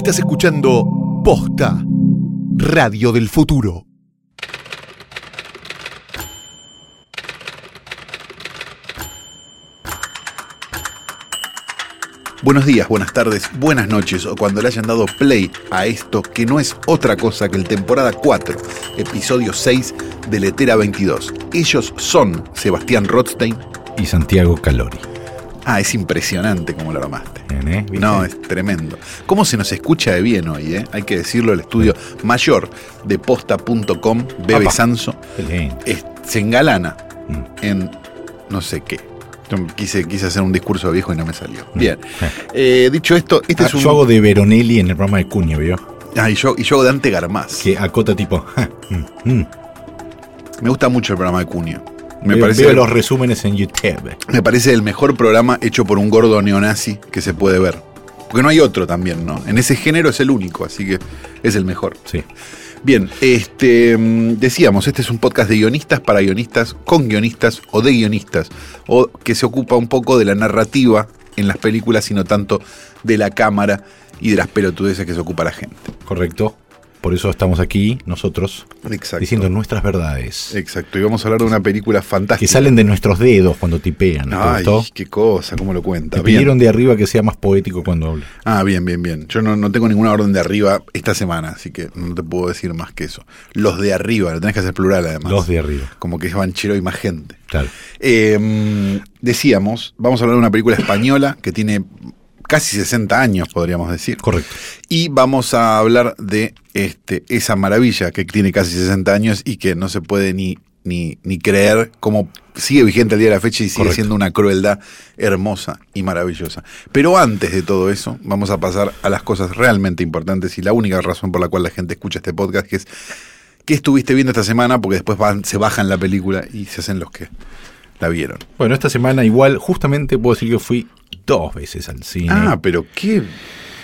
Estás escuchando Posta, Radio del Futuro. Buenos días, buenas tardes, buenas noches o cuando le hayan dado play a esto que no es otra cosa que el temporada 4, episodio 6 de Letera 22. Ellos son Sebastián Rothstein y Santiago Calori. Ah, es impresionante como lo armaste. ¿eh? No, es tremendo. ¿Cómo se nos escucha de bien hoy? Eh? Hay que decirlo, el estudio mayor de posta.com, Bebe. Sanso, es- se engalana Mm. en no sé qué. Yo quise, quise hacer un discurso viejo y no me salió. Bien. Eh. Eh, dicho esto, este Ah, es un. Yo hago de Veronelli en el programa de Cuña, ¿vio? Ah, y yo, y yo hago de Ante Garmaz. Que acota tipo. ja, mm, mm. Me gusta mucho el programa de Cunio. Me Veo- parece, veo los resúmenes en YouTube. me parece el mejor programa hecho por un gordo neonazi que se puede ver. Porque no hay otro también, ¿no? En ese género es el único, así que es el mejor. Sí. Bien, este mm, decíamos, este es un podcast de guionistas para guionistas, con guionistas o de guionistas, o que se ocupa un poco de la narrativa en las películas y no tanto de la cámara y de las pelotudeces que se ocupa la gente. Correcto. Por eso estamos aquí, nosotros, Exacto. diciendo nuestras verdades. Exacto, y vamos a hablar de una película fantástica. Que salen de nuestros dedos cuando tipean. ¿te Ay, gustó? qué cosa, cómo lo cuenta. Bien. pidieron de arriba que sea más poético cuando hable. Ah, bien, bien, bien. Yo no, no tengo ninguna orden de arriba esta semana, así que no te puedo decir más que eso. Los de arriba, lo tenés que hacer plural además. Los de arriba. Como que es banchero y más gente. Claro. Eh, decíamos, vamos a hablar de una película española que tiene casi 60 años, podríamos decir. Correcto. Y vamos a hablar de este, esa maravilla que tiene casi 60 años y que no se puede ni, ni, ni creer cómo sigue vigente al día de la fecha y sigue Correcto. siendo una crueldad hermosa y maravillosa. Pero antes de todo eso, vamos a pasar a las cosas realmente importantes y la única razón por la cual la gente escucha este podcast, que es ¿qué estuviste viendo esta semana? Porque después van- se bajan la película y se hacen los que la vieron. Bueno, esta semana igual, justamente puedo decir que fui dos veces al cine. Ah, pero qué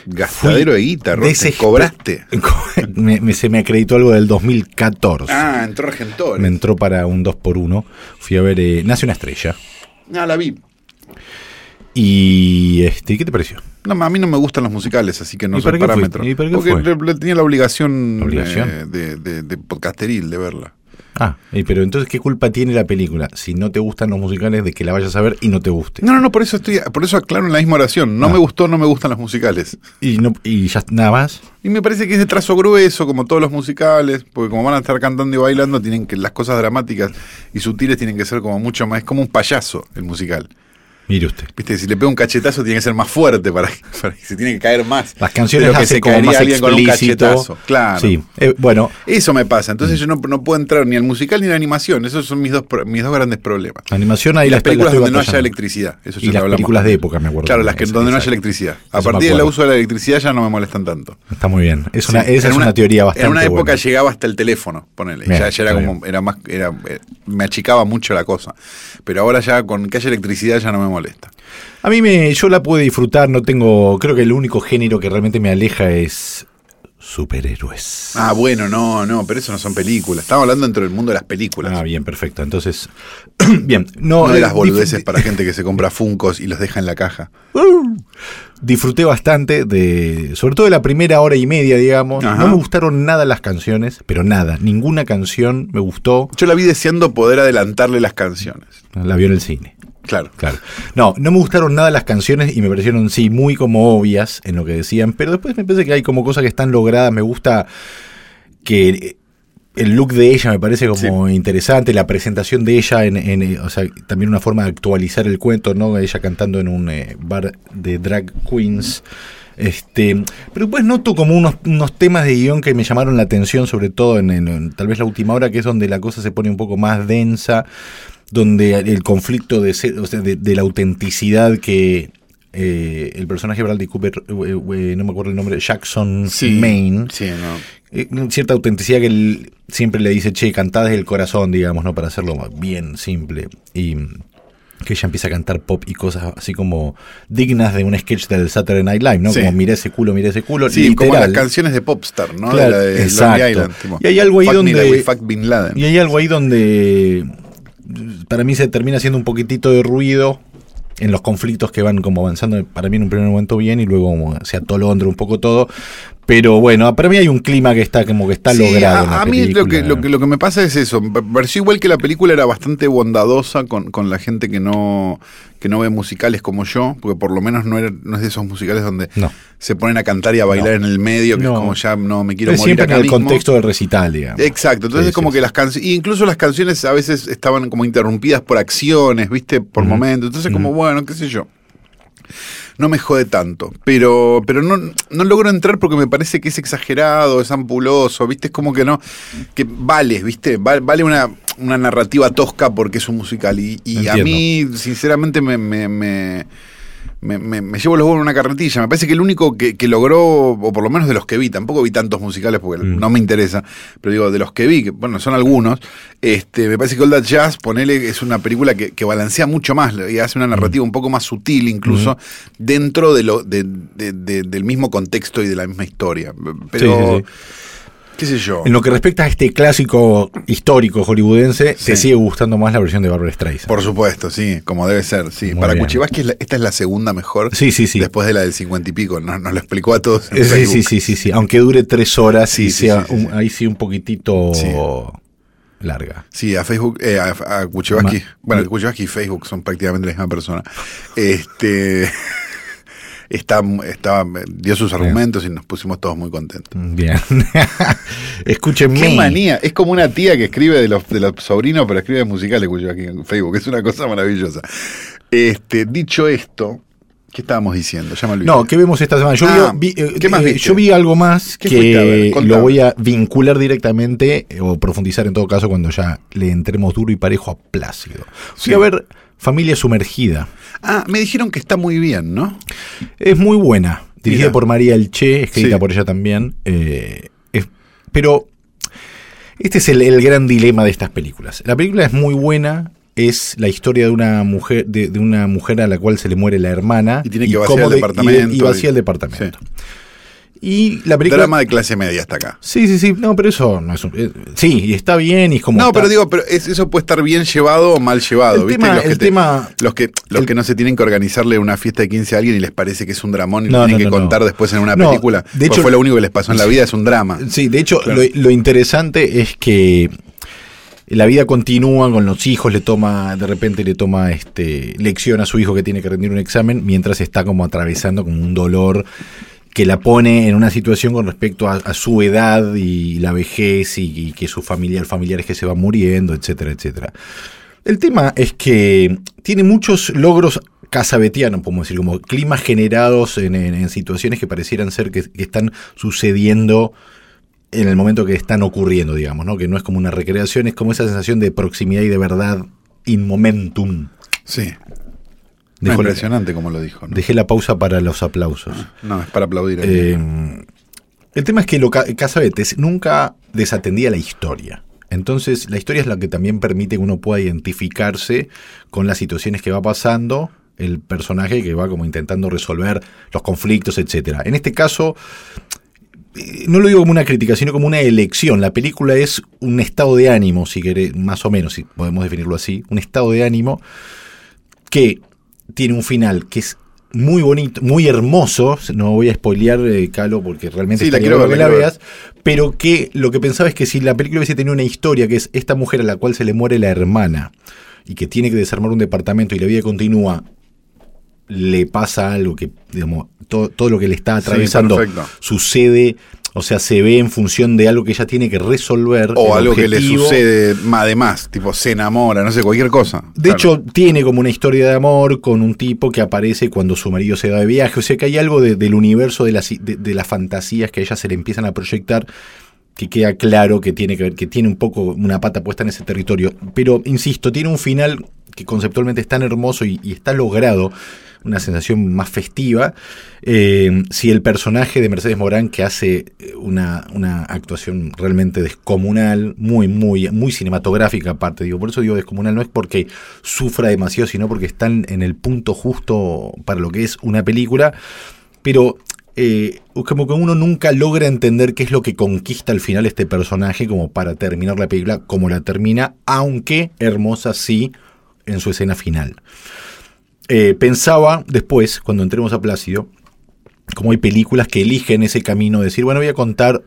gastadero de guita, Ros, ¿te cobraste? me, me- se me acreditó algo del 2014. Ah, entró Argentores. Me entró para un 2x1. Fui a ver eh, Nace una estrella. Ah, la vi. Y este, ¿qué te pareció? No, a mí no me gustan los musicales, así que no ¿Y soy parámetro. Porque fue? le- le tenía la obligación, ¿La obligación? eh, de, de- de podcasteril de verla. Ah, eh, pero entonces, ¿qué culpa tiene la película si no te gustan los musicales de que la vayas a ver y no te guste? No, no, no, por eso estoy, por eso aclaro en la misma oración. No Ah. me gustó, no me gustan los musicales. Y, no, y ya nada más. Y me parece que es de trazo grueso, como todos los musicales, porque como van a estar cantando y bailando, tienen que las cosas dramáticas y sutiles tienen que ser como mucho más, es como un payaso el musical. Mire usted. Viste, si le pega un cachetazo tiene que ser más fuerte para, para que se tiene que caer más. Las canciones de lo que se como más alguien con un cachetazo. Claro. Sí, eh, bueno, Eso me pasa. Entonces yo no, no puedo entrar ni al musical ni a la animación. Esos son mis dos, mis dos grandes problemas. animación ahí Y la las películas donde no haya batallando. electricidad. Eso Y las hablamos. películas de época, me acuerdo. Claro, las que, donde no haya electricidad. A Eso partir del uso de la electricidad ya no me molestan tanto. Está muy bien. Es una, Sí, esa en es una, teoría bastante En una época buena. llegaba hasta el teléfono, ponele. Bien, ya, ya era como, era más, era, eh, me achicaba mucho la cosa. Pero ahora ya con que haya electricidad ya no me molesta. A mí me, yo la puedo disfrutar, no tengo, creo que el único género que realmente me aleja es superhéroes. Ah, bueno, no, no, pero eso no son películas. Estamos hablando dentro del mundo de las películas. Ah, bien, perfecto. Entonces, bien, no, no de eh, las boludeces para gente que se compra funcos y los deja en la caja. disfruté bastante de, sobre todo de la primera hora y media, digamos. Ajá. No me gustaron nada las canciones, pero nada, ninguna canción me gustó. Yo la vi deseando poder adelantarle las canciones. La vio en el cine. Claro. Claro. No, no me gustaron nada las canciones y me parecieron, sí, muy como obvias en lo que decían, pero después me parece que hay como cosas que están logradas. Me gusta que el look de ella me parece como interesante, la presentación de ella, en, en, o sea, también una forma de actualizar el cuento, ¿no? Ella cantando en un eh, bar de drag queens. Este, pero después noto como unos, unos temas de guion que me llamaron la atención, sobre todo en, en- en tal vez la última hora, que es donde la cosa se pone un poco más densa. Donde el conflicto de, ser- o sea, de, de la autenticidad que eh, el personaje de Bradley Cooper, eh, eh, no me acuerdo el nombre, Jackson Maine, Sí, no. cierta autenticidad que él siempre le dice, che, cantá desde el corazón, digamos, ¿no? Para hacerlo bien simple. Y que ella empieza a cantar pop y cosas así como dignas de un sketch del Saturday Night Live, ¿no? Sí. Como miré ese culo, miré ese culo. Sí, como las canciones de Popstar, ¿no? Claro, de la de exacto. Island. Y hay algo ahí fuck donde- Bin Laden. Y hay algo ahí donde para mí se termina haciendo un poquitito de ruido en los conflictos que van como avanzando, para mí en un primer momento bien y luego como se atolondra un poco todo. Pero bueno, para mí hay un clima que está como que está Sí, logrado. A, mí lo que, lo, que, lo que me pasa es eso. Me pareció igual que la película era bastante bondadosa con, con la gente que no, que no ve musicales como yo, porque por lo menos no, era, no es de esos musicales donde No. se ponen a cantar y a bailar en el medio, que No. es como ya no me quiero Pero morir siempre acá en el mismo. contexto del recital, digamos. Exacto, entonces Sí, es como sí, que las canciones, incluso las canciones a veces estaban como interrumpidas por acciones, viste, por momentos, entonces como bueno, qué sé yo. No me jode tanto, pero, pero no, no logro entrar porque me parece que es exagerado, es ampuloso, viste, es como que no, que vale, viste, Va- vale una, una narrativa tosca porque es un musical y, y a mí sinceramente me, me, me- me, me- me llevo los huevos en una carretilla. Me parece que el único que, que logró, o por lo menos de los que vi, tampoco vi tantos musicales porque Mm. no me interesa, pero digo, de los que vi, que bueno, son algunos, este, me parece que All That Jazz, ponele, es una película que, que balancea mucho más y hace una narrativa un poco más sutil incluso dentro de lo, de- de- de- del mismo contexto y de la misma historia. Pero, Sí, sí, qué sé yo. En lo que respecta a este clásico histórico hollywoodense, Sí. te sigue gustando más la versión de Barbara Streisand. Por supuesto, sí, como debe ser, sí. Muy Para. Kuchibaski esta es la segunda mejor. Sí, sí, sí. Después de la del cincuenta y pico, nos, nos lo explicó a todos. en Eh, Sí, Facebook. sí, sí, sí, sí. Aunque dure tres horas Sí, y sea un- ahí sí un poquitito larga. Sí, a Facebook, eh, a, a Kuchibaski. Bueno, Kuchibaski y Facebook son prácticamente la misma persona. Este. Está, estaba, dio sus argumentos y nos pusimos todos muy contentos. Bien. Escúchenme. Qué manía, es como una tía que escribe de los, de los sobrinos, pero escribe musicales Kuchibaski en Facebook, es una cosa maravillosa. Este, dicho esto, ¿qué estábamos diciendo? Ya me. No, ¿qué vemos esta semana? Yo, Ah, vi, eh, ¿qué más eh, viste? yo vi algo más que lo voy a vincular directamente eh, o profundizar en todo caso cuando ya le entremos duro y parejo a Plácido. Sí. Fui a ver Familia Sumergida. Ah, me dijeron que está muy bien, ¿no? Es muy buena. Dirigida Mira. por María Elche, escrita Sí. por ella también. eh, es- pero este es el, el gran dilema de estas películas. La película es muy buena. Es la historia de una mujer, de, de una mujer a la cual se le muere la hermana. Y tiene que vaciar cómo el de- y- departamento Y, vacía y- el departamento. Y la película. Drama de clase media hasta acá. Sí, sí, sí. No, pero eso no es un- eh, Sí, y está bien y es como. No, está- pero digo, pero es- eso puede estar bien llevado o mal llevado. El ¿viste? tema- los que el te- tema- los que, los el- que no se tienen que organizarle una fiesta de 15 a alguien y les parece que es un dramón y No, lo tienen no, que no, contar no. después en una No, película. de hecho- fue lo único que les pasó en la vida, es un drama. Sí, de hecho, Claro. lo, lo interesante es que la vida continúa con los hijos, le toma, de repente le toma este lección a su hijo que tiene que rendir un examen, mientras está como atravesando como un dolor que la pone en una situación con respecto a, su edad y la vejez y, que su familia, el familiar es que se va muriendo, etcétera, etcétera. El tema es que tiene muchos logros casabetianos, podemos decir, como climas generados en, en- en situaciones que parecieran ser que, que están sucediendo en el momento que están ocurriendo, digamos, ¿no? Que no es como una recreación, es como esa sensación de proximidad y de verdad in momentum. Sí. La- impresionante como lo dijo. ¿no? dejé la pausa para los aplausos. No, es para aplaudir. Eh, el tema es que lo ca- Casabetes nunca desatendía la historia. Entonces, la historia es la que también permite que uno pueda identificarse con las situaciones que va pasando, el personaje que va como intentando resolver los conflictos, etcétera. En este caso, eh, no lo digo como una crítica, sino como una elección. La película es un estado de ánimo, si querés, más o menos, si podemos definirlo así, un estado de ánimo que tiene un final que es muy bonito, muy hermoso. No voy a spoilear, eh, Calo, porque realmente Sí, la quiero ver, que la veas. Pero que lo que pensaba es que si la película hubiese tenido una historia, que es esta mujer a la cual se le muere la hermana y que tiene que desarmar un departamento y la vida continúa, le pasa algo que, digamos, todo, todo lo que le está atravesando sucede, o sea, se ve en función de algo que ella tiene que resolver. o algo que le sucede más además, tipo se enamora, no sé, cualquier cosa. De Claro. hecho, tiene como una historia de amor con un tipo que aparece cuando su marido se va de viaje. O sea que hay algo de- del universo de las, de, de las fantasías que a ella se le empiezan a proyectar que queda claro que tiene que ver, que tiene un poco una pata puesta en ese territorio. Pero, insisto, tiene un final que conceptualmente es tan hermoso y, está logrado una sensación más festiva. Eh, si el personaje de Mercedes Morán, que hace una, una, actuación realmente descomunal, muy, muy, muy cinematográfica aparte, digo, por eso digo descomunal, no es porque sufra demasiado, sino porque están en el punto justo para lo que es una película, pero eh, como que uno nunca logra entender qué es lo que conquista al final este personaje como para terminar la película como la termina, aunque hermosa sí en su escena final. Eh, pensaba después, cuando entremos a Plácido, como hay películas que eligen ese camino de decir, bueno, voy a contar.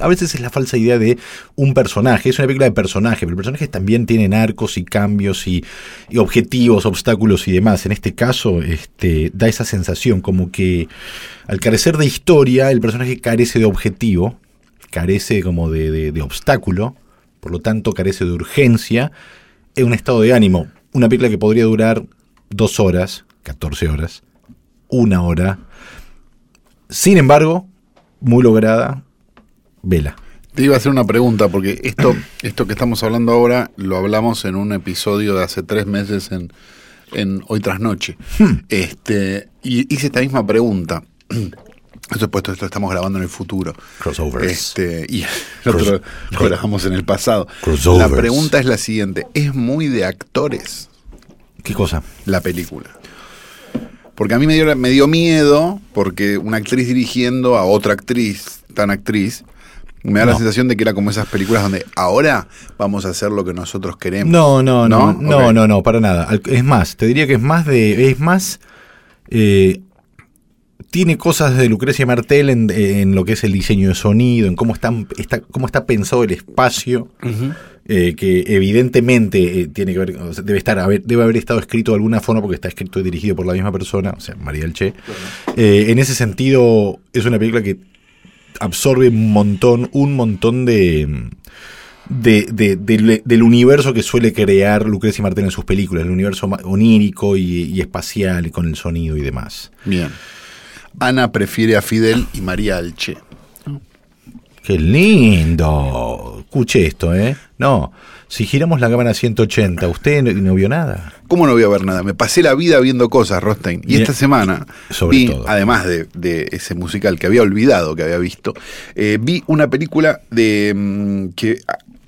A veces es la falsa idea de un personaje, es una película de personaje, pero personajes también tienen arcos y cambios y, objetivos, obstáculos y demás. En este caso, este, da esa sensación como que al carecer de historia, el personaje carece de objetivo, carece como de, de obstáculo, por lo tanto carece de urgencia, es un estado de ánimo. Una película que podría durar dos horas, 14 horas, una hora. Sin embargo, muy lograda, vela. Te iba a hacer una pregunta, porque esto, esto que estamos hablando ahora lo hablamos en un episodio de hace tres meses en, en Hoy tras Noche. Hmm. Este, y hice esta misma pregunta. Por supuesto, esto estamos grabando en el futuro. Crossovers. Este, y lo grabamos en el pasado. La pregunta es la siguiente: ¿es muy de actores? ¿Qué cosa? La película. Porque a mí me dio, me dio miedo, porque una actriz dirigiendo a otra actriz, tan actriz, me da no. la sensación de que era como esas películas donde ahora vamos a hacer lo que nosotros queremos. No, no, no, no, no, okay. no, no, para nada. Es más, te diría que es más de, es más, eh, tiene cosas de Lucrecia Martel en, en, lo que es el diseño de sonido, en cómo está, está cómo está pensado el espacio. Uh -huh. Eh, que evidentemente eh, tiene que ver, o sea, debe estar, haber, debe haber estado escrito de alguna forma porque está escrito y dirigido por la misma persona, o sea, María del Che. Eh, en ese sentido, es una película que absorbe un montón, un montón de, de, de, de, del universo que suele crear Lucrecia Martel en sus películas, el universo onírico y, y espacial y con el sonido y demás. Bien. Ana prefiere a Fidel y María Alche. Qué lindo. Escuche esto, ¿eh? No, si giramos la cámara a 180, ¿usted no, no, vio nada? ¿Cómo no voy a ver nada? Me pasé la vida viendo cosas, Rostein. Y, y esta semana sobre vi, todo. además de, de, ese musical que había olvidado que había visto, eh, vi una película de mmm, que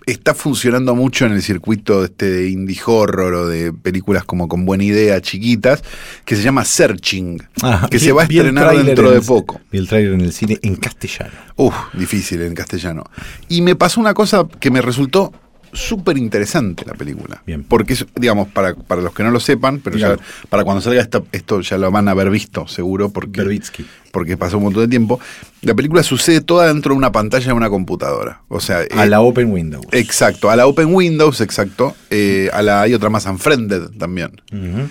está funcionando mucho en el circuito este de indie horror o de películas como con buena idea, chiquitas, que se llama Searching, ah, que vi, se va a estrenar dentro de poco. Vi el trailer en el cine en castellano. Uf, difícil en castellano. Y me pasó una cosa que me resultó súper interesante la película. Bien. Porque, digamos, para, para los que no lo sepan, pero ya, para cuando salga esto, esto ya lo van a haber visto, seguro, porque, Berbitsky. porque pasó un montón de tiempo. La película sucede toda dentro de una pantalla de una computadora. O sea. A eh, la Open Windows. Exacto, a la Open Windows, exacto. Eh, a la hay otra más Unfriended también. Uh -huh.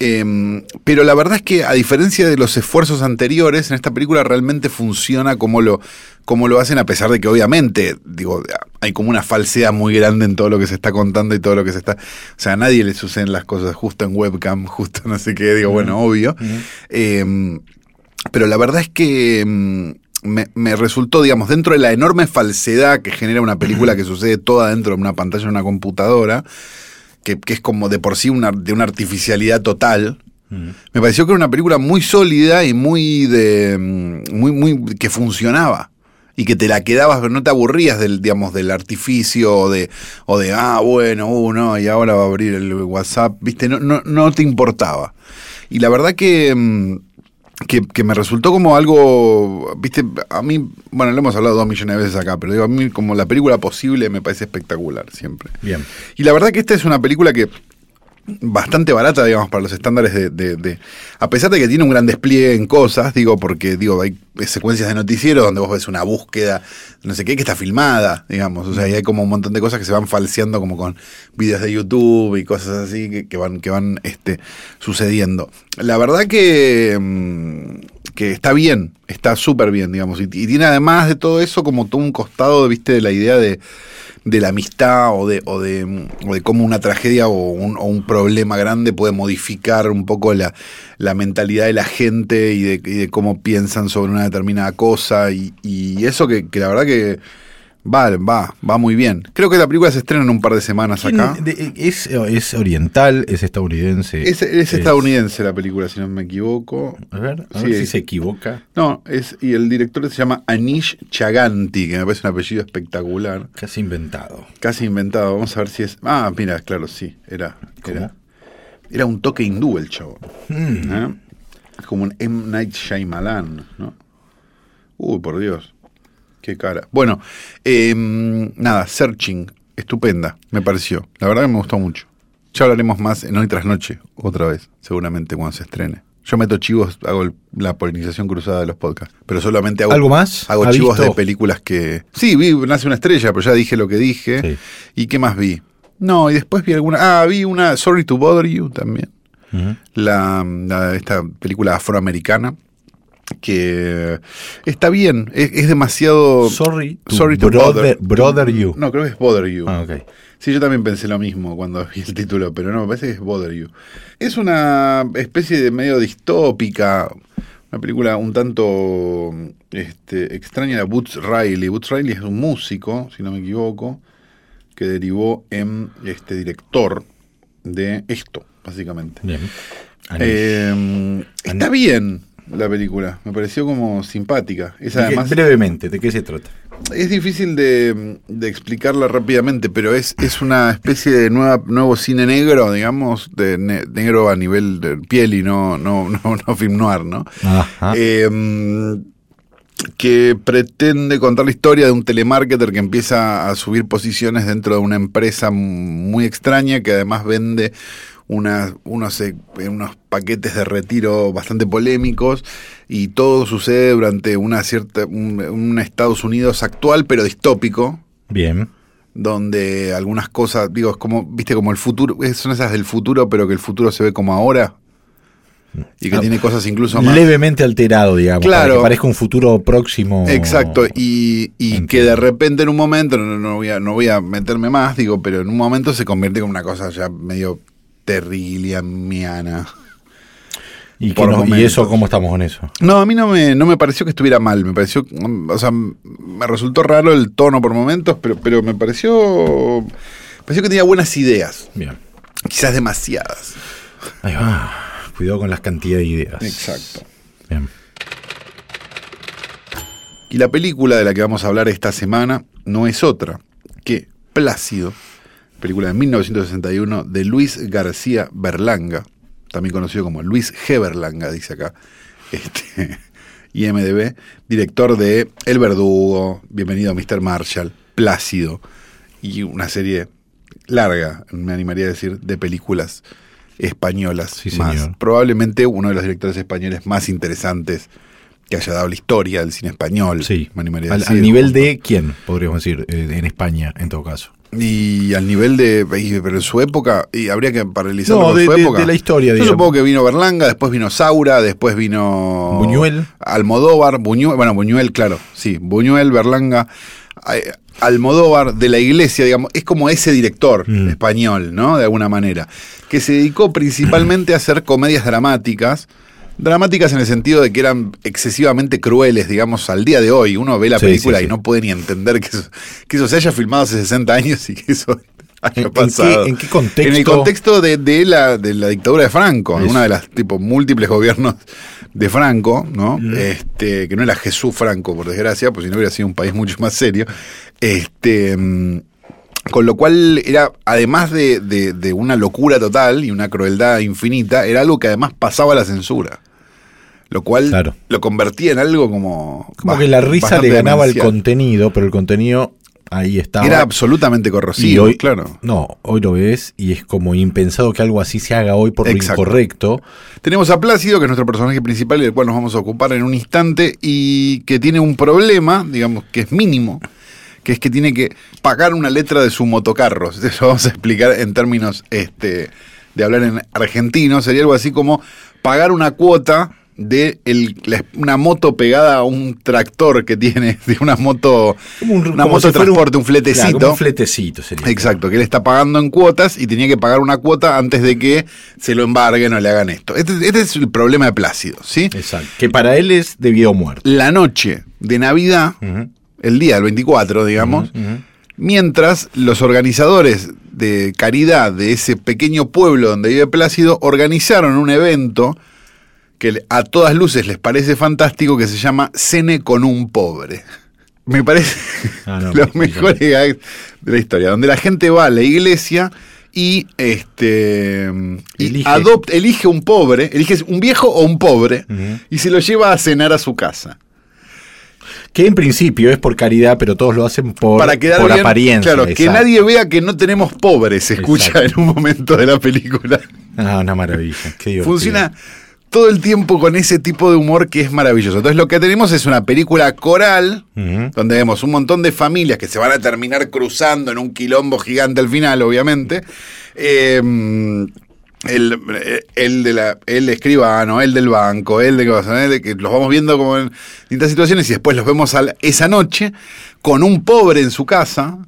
Eh, pero la verdad es que a diferencia de los esfuerzos anteriores, en esta película realmente funciona como lo, como lo hacen, a pesar de que obviamente, digo, hay como una falsedad muy grande en todo lo que se está contando y todo lo que se está. O sea, a nadie le suceden las cosas justo en webcam, justo no sé qué, digo, uh -huh. bueno, obvio. Uh -huh. eh, pero la verdad es que. Me, me, resultó, digamos, dentro de la enorme falsedad que genera una película que sucede toda dentro de una pantalla de una computadora, que, que, es como de por sí una, de una artificialidad total. Mm. Me pareció que era una película muy sólida y muy de. muy, muy. que funcionaba. Y que te la quedabas, pero no te aburrías del, digamos, del artificio o de, o de ah, bueno, uh, no, y ahora va a abrir el WhatsApp, viste, no, no, no te importaba. Y la verdad que. Que, que, me resultó como algo, viste, a mí, bueno, lo hemos hablado dos millones de veces acá, pero digo, a mí como la película posible me parece espectacular siempre. Bien. Y la verdad que esta es una película que bastante barata, digamos, para los estándares de, de, de, A pesar de que tiene un gran despliegue en cosas, digo, porque digo, hay secuencias de noticiero donde vos ves una búsqueda, no sé qué, que está filmada, digamos. O sea, y hay como un montón de cosas que se van falseando como con videos de YouTube y cosas así que, van, que van este, sucediendo. La verdad que. que está bien, está súper bien, digamos. Y, y tiene además de todo eso como todo un costado, viste, de la idea de, de la amistad o de, o de, o de cómo una tragedia o un, o un problema grande puede modificar un poco la, la mentalidad de la gente y de, cómo piensan sobre una determinada cosa. Y, y eso que, que la verdad que va, va, va muy bien. Creo que la película se estrena en un par de semanas ¿Quién- acá. de- es, es oriental, es estadounidense. Es, es estadounidense la película, si no me equivoco. A ver, a Sí, ver si se equivoca. No, es, y el director se llama Anish Chaganti, que me parece un apellido espectacular. Casi inventado. Casi inventado. Vamos a ver si es. Ah, mira, claro, sí. Era. Era, era un toque hindú el chavo. Mm. ¿Eh? Es como un M. Night Shyamalan, ¿no? Uy, por Dios. Qué cara. Bueno, eh, nada, Searching. Estupenda, me pareció. La verdad que me gustó mucho. Ya hablaremos más en Hoy tras Noche, otra vez, seguramente cuando se estrene. Yo meto chivos, hago el- la polinización cruzada de los podcasts. Pero solamente hago. ¿Algo más? Hago ¿Ha chivos visto? de películas que. Sí, vi Nace una estrella, pero ya dije lo que dije. Sí. ¿Y qué más vi? No, y después vi alguna. Ah, vi una Sorry to Bother You también. La- esta película afroamericana que está bien, es, es demasiado. Sorry to Sorry to brother- brother you. No, creo que es Bother You. Ah. Sí, yo también pensé lo mismo cuando vi el título, pero no, me parece que es Bother You. Es una especie de medio distópica, una película un tanto este, extraña de Boots Riley. Boots Riley es un músico, si no me equivoco, que derivó en este director de esto, básicamente. Bien. Eh, está bien la película, me pareció como simpática. Es ¿De qué- además brevemente, ¿de qué se trata? es difícil de, de explicarla rápidamente, pero es, es una especie de nueva, nuevo cine negro, digamos, de ne- negro a nivel de piel y no, no, no, no film noir, ¿no? Ajá. Eh, que pretende contar la historia de un telemarketer que empieza a subir posiciones dentro de una empresa muy extraña que además vende unas- unos, eh, unos paquetes de retiro bastante polémicos y todo sucede durante una cierta un, un Estados Unidos actual pero distópico Bien. donde algunas cosas digo es como viste como el futuro es- son esas del futuro pero que el futuro se ve como ahora y que Ah, tiene cosas incluso más Levemente alterado, digamos. Para Claro. que parezca un futuro próximo. Exacto, y, y que de repente en un momento, no, no voy a, no voy a meterme más, digo, pero en un momento se convierte en una cosa ya medio terriliamiana. ¿Y, no- ¿Y eso cómo estamos con eso? No, a mí no me, no me pareció que estuviera mal, me pareció, mm, o sea, me resultó raro el tono por momentos, pero, pero me pareció, me pareció que tenía buenas ideas, Bien. quizás demasiadas. Ahí va. Cuidado con las cantidades de ideas. Exacto. Bien. Y la película de la que vamos a hablar esta semana no es otra que Plácido, película de 1961 de Luis García Berlanga, también conocido como Luis G. Berlanga, dice acá, este, IMDB, director de El Verdugo, Bienvenido a Mr. Marshall, Plácido, y una serie larga, me animaría a decir, de películas españolas Sí, más. señor. Probablemente uno de los directores españoles más interesantes que haya dado la historia del cine español. Sí. me animaría a Al, decir. al nivel de quién, podríamos decir, eh, en España, en todo caso. Y al nivel de. Pero en su época. Y habría que paralizarlo No, con de- su de- época. de la historia, Yo digamos. supongo que vino Berlanga, después vino Saura, después vino. Buñuel. Almodóvar, Buñuel. Bueno, Buñuel, claro. Sí, Buñuel, Berlanga. eh, Almodóvar de la iglesia, digamos, es como ese director Mm. español, ¿no? De alguna manera. Que se dedicó principalmente a hacer comedias dramáticas. Dramáticas en el sentido de que eran excesivamente crueles, digamos, al día de hoy. Uno ve la Sí, película sí, y no puede ni entender que eso, que eso se haya filmado hace 60 años y que eso haya ¿En- en pasado. qué- en qué contexto? En el contexto de, de la, de la dictadura de Franco, Eso. una de las tipo múltiples gobiernos de Franco, ¿no? Mm. Este, que no era Jesús Franco, por desgracia, pues si no hubiera sido un país mucho más serio. Este. mm, Con lo cual era, además de, de- de una locura total y una crueldad infinita, era algo que además pasaba la censura. Lo cual Claro. lo convertía en algo como... Como que la risa le ganaba el contenido, pero el contenido ahí estaba. Era absolutamente y corrosivo, hoy, claro. No, hoy lo ves y es como impensado que algo así se haga hoy por Exacto. lo incorrecto. Tenemos a Plácido, que es nuestro personaje principal y del cual nos vamos a ocupar en un instante, y que tiene un problema, digamos, que es mínimo, que es que tiene que pagar una letra de su motocarro. Eso vamos a explicar en términos este, de hablar en argentino. Sería algo así como pagar una cuota de el- la- una moto pegada a un tractor que tiene, de una moto, Como un- una como moto si de transporte, un, fletecito. Claro, como un fletecito sería. Exacto, que él está pagando en cuotas y tenía que pagar una cuota antes de que se lo embarguen o le hagan esto. Este, este es el problema de Plácido, ¿sí? Exacto. Que para él es debido a muerte. La noche de Navidad, el día del 24, digamos, mientras los organizadores de caridad de ese pequeño pueblo donde vive Plácido organizaron un evento que a todas luces les parece fantástico que se llama Cene con un pobre. Me parece Ah, no, los me- mejores de la historia, donde la gente va a la iglesia y este y Elige. adopta, elige un pobre, elige un viejo o un pobre y se lo lleva a cenar a su casa. Que en principio es por caridad, pero todos lo hacen por, para quedar por bien, apariencia. Claro, que nadie vea que no tenemos pobres, se escucha Exacto. en un momento de la película. Ah, una maravilla. Qué divertido. Funciona todo el tiempo con ese tipo de humor que es maravilloso. Entonces lo que tenemos es una película coral, donde vemos un montón de familias que se van a terminar cruzando en un quilombo gigante al final, obviamente. Eh, el, el de la, el escribano, el del banco, el de que pasa, el de que los vamos viendo como en distintas situaciones y después los vemos al- esa noche con un pobre en su casa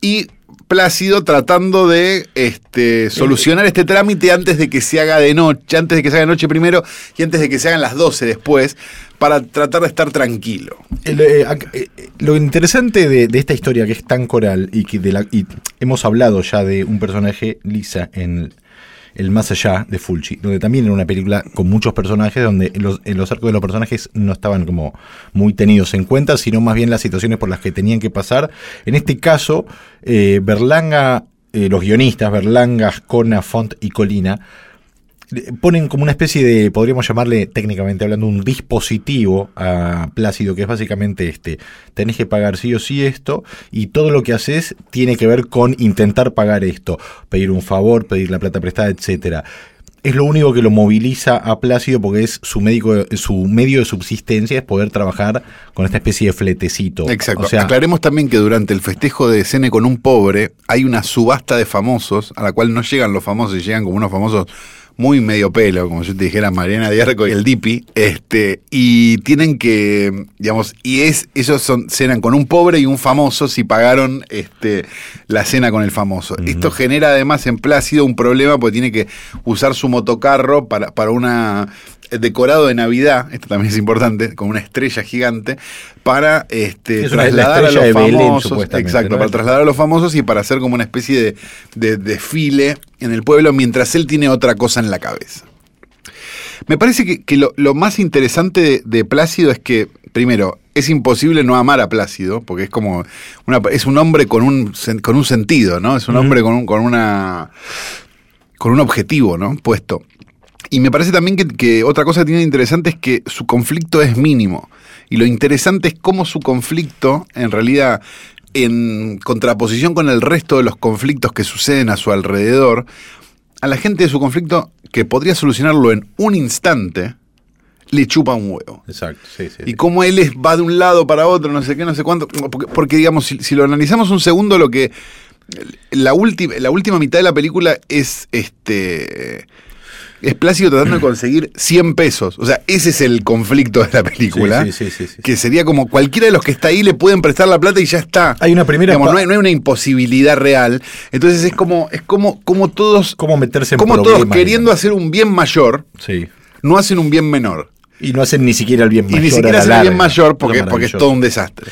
y Plácido tratando de este, solucionar este trámite antes de que se haga de noche, antes de que se haga de noche primero y antes de que se hagan las 12 después, para tratar de estar tranquilo. Eh, ac- eh, lo interesante de, de esta historia que es tan coral y que de la, y hemos hablado ya de un personaje, Lisa, en El Más Allá de Fulci, donde también era una película con muchos personajes, donde los, en los arcos de los personajes no estaban como muy tenidos en cuenta, sino más bien las situaciones por las que tenían que pasar. En este caso, eh, Berlanga, eh, los guionistas, Berlanga, Ascona, Font y Colina, ponen como una especie de, podríamos llamarle técnicamente hablando, un dispositivo a Plácido, que es básicamente este, tenés que pagar sí o sí esto, y todo lo que haces tiene que ver con intentar pagar esto, pedir un favor, pedir la plata prestada, etcétera. Es lo único que lo moviliza a Plácido porque es su médico, su medio de subsistencia es poder trabajar con esta especie de fletecito. Exacto. O sea, Aclaremos también que durante el festejo de Cene con un pobre hay una subasta de famosos a la cual no llegan los famosos, llegan como unos famosos muy medio pelo, como yo te dijera Mariana Diarco y el Dipi, este, y tienen que, digamos, y es, ellos son, cenan con un pobre y un famoso si pagaron este, la cena con el famoso. Esto genera además en Plácido un problema porque tiene que usar su motocarro para, para una decorado de Navidad, esto también es importante, con una estrella gigante, para este, Es trasladar a los de famosos. exacto, ¿no? para trasladar a los famosos y para hacer como una especie de, de desfile en el pueblo mientras él tiene otra cosa en la cabeza. Me parece que, que lo, lo más interesante de, de Plácido es que, primero, es imposible no amar a Plácido, porque es como una, es un hombre con un, con un sentido, ¿no? Es un hombre con, un, con una con un objetivo, ¿no? Puesto. Y me parece también que, que otra cosa que tiene interesante es que su conflicto es mínimo. Y lo interesante es cómo su conflicto, en realidad, en contraposición con el resto de los conflictos que suceden a su alrededor, a la gente de su conflicto, que podría solucionarlo en un instante, le chupa un huevo. Exacto, sí, sí. Y cómo él es- va de un lado para otro, no sé qué, no sé cuánto. Porque, porque, digamos, si, si lo analizamos un segundo, lo que. La, última la última mitad de la película es este. Es Plácido tratando de conseguir 100 pesos. O sea, ese es el conflicto de la película. Sí, sí, sí. Que sería como cualquiera de los que está ahí le pueden prestar la plata y ya está. Hay una primera Digamos, no, hay, no hay una imposibilidad real. Entonces es como, es como, como todos. cómo meterse en Como todos queriendo digamos. hacer un bien mayor, Sí. no hacen un bien menor. Y no hacen ni siquiera el bien Y mayor. ni a siquiera hacen el bien mayor porque, porque es todo un desastre.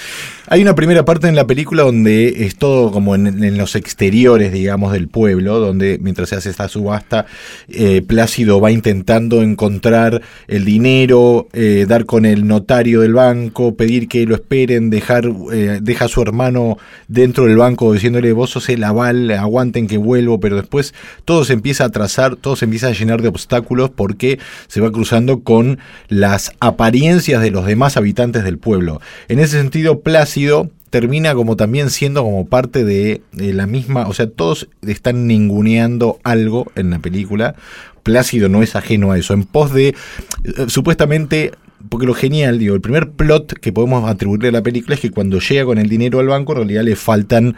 Hay una primera parte en la película donde es todo como en, en los exteriores, digamos, del pueblo, donde mientras se hace esta subasta, eh, Plácido va intentando encontrar el dinero, eh, dar con el notario del banco, pedir que lo esperen, dejar, eh, deja a su hermano dentro del banco diciéndole, vos sos el aval, aguanten que vuelvo, pero después todo se empieza a trazar, todo se empieza a llenar de obstáculos porque se va cruzando con las apariencias de los demás habitantes del pueblo. En ese sentido, Plácido termina como también siendo como parte de, de la misma, o sea, todos están ninguneando algo en la película. Plácido no es ajeno a eso, en pos de, eh, supuestamente, porque lo genial, digo, el primer plot que podemos atribuirle a la película es que cuando llega con el dinero al banco, en realidad le faltan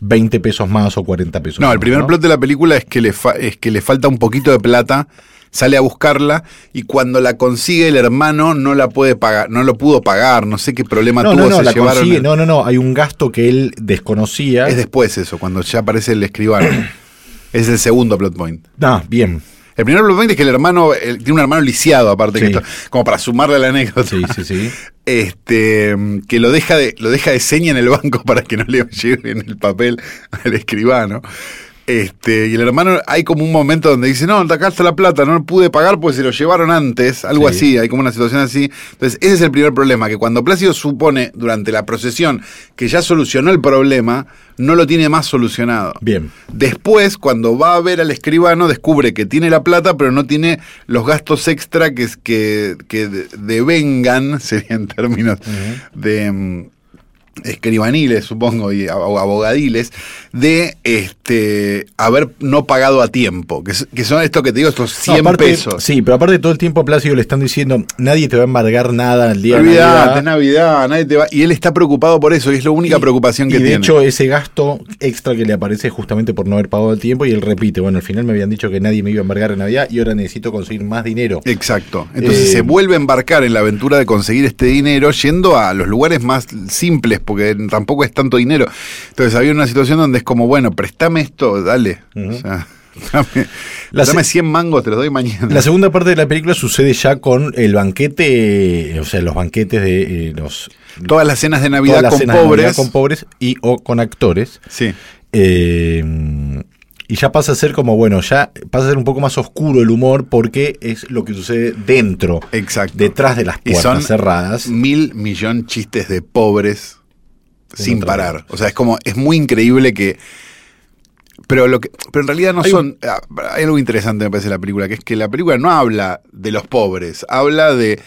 20 pesos más o 40 pesos No, más. el primer plot de la película es que, le fa- es que le falta un poquito de plata sale a buscarla y cuando la consigue el hermano no la puede pagar, no lo pudo pagar, no sé qué problema No, tuvo, no, no, se la llevaron consigue- el- no, no, no, hay un gasto que él desconocía. Es después eso, cuando ya aparece el escribano. es el segundo plot point. Ah, bien. El primer plot point es que el hermano, el- tiene un hermano lisiado aparte, que esto- como para sumarle a la anécdota. Sí, sí, sí. Este, que lo deja de, lo deja de seña en el banco para que no le lleven el papel al escribano. Este, y el hermano, hay como un momento donde dice, no, acá está la plata, no lo pude pagar porque se lo llevaron antes, algo Sí. así, hay como una situación así. Entonces, ese es el primer problema, que cuando Plácido supone durante la procesión que ya solucionó el problema, no lo tiene más solucionado. Bien. Después, cuando va a ver al escribano, descubre que tiene la plata, pero no tiene los gastos extra que, que, que de- devengan, sería en términos de mm, escribaniles, supongo, y abo- abogadiles, de este haber no pagado a tiempo, que, son esto que te digo, estos 100 No, aparte- pesos. Sí, pero aparte todo el tiempo a Plácido le están diciendo, nadie te va a embargar nada el día de Olvidate, Navidad. Navidad, nadie te va. Y él está preocupado por eso, y es la única Y- preocupación que y de tiene. hecho ese gasto extra que le aparece justamente por no haber pagado el tiempo y él repite, bueno, al final me habían dicho que nadie me iba a embargar en Navidad y ahora necesito conseguir más dinero. Exacto. Entonces Eh, se vuelve a embarcar en la aventura de conseguir este dinero yendo a los lugares más simples, porque tampoco es tanto dinero. Entonces había una situación donde es como, bueno, préstame esto, dale. O sea, dame, La dame se- 100 mangos, te los doy mañana. La segunda parte de la película sucede ya con el banquete, o sea, los banquetes de eh, los Todas las cenas de Navidad con de pobres. Navidad con pobres y o con actores. Sí. Eh, y ya pasa a ser como, bueno, ya pasa a ser un poco más oscuro el humor porque es lo que sucede dentro, Exacto. detrás de las Y puertas son cerradas. Mil millón chistes de pobres sin parar. O sea, es como, es muy increíble que. Pero lo que, pero en realidad no Hay son. ah, Hay algo interesante, me parece, la película, que es que la película no habla de los pobres, habla de,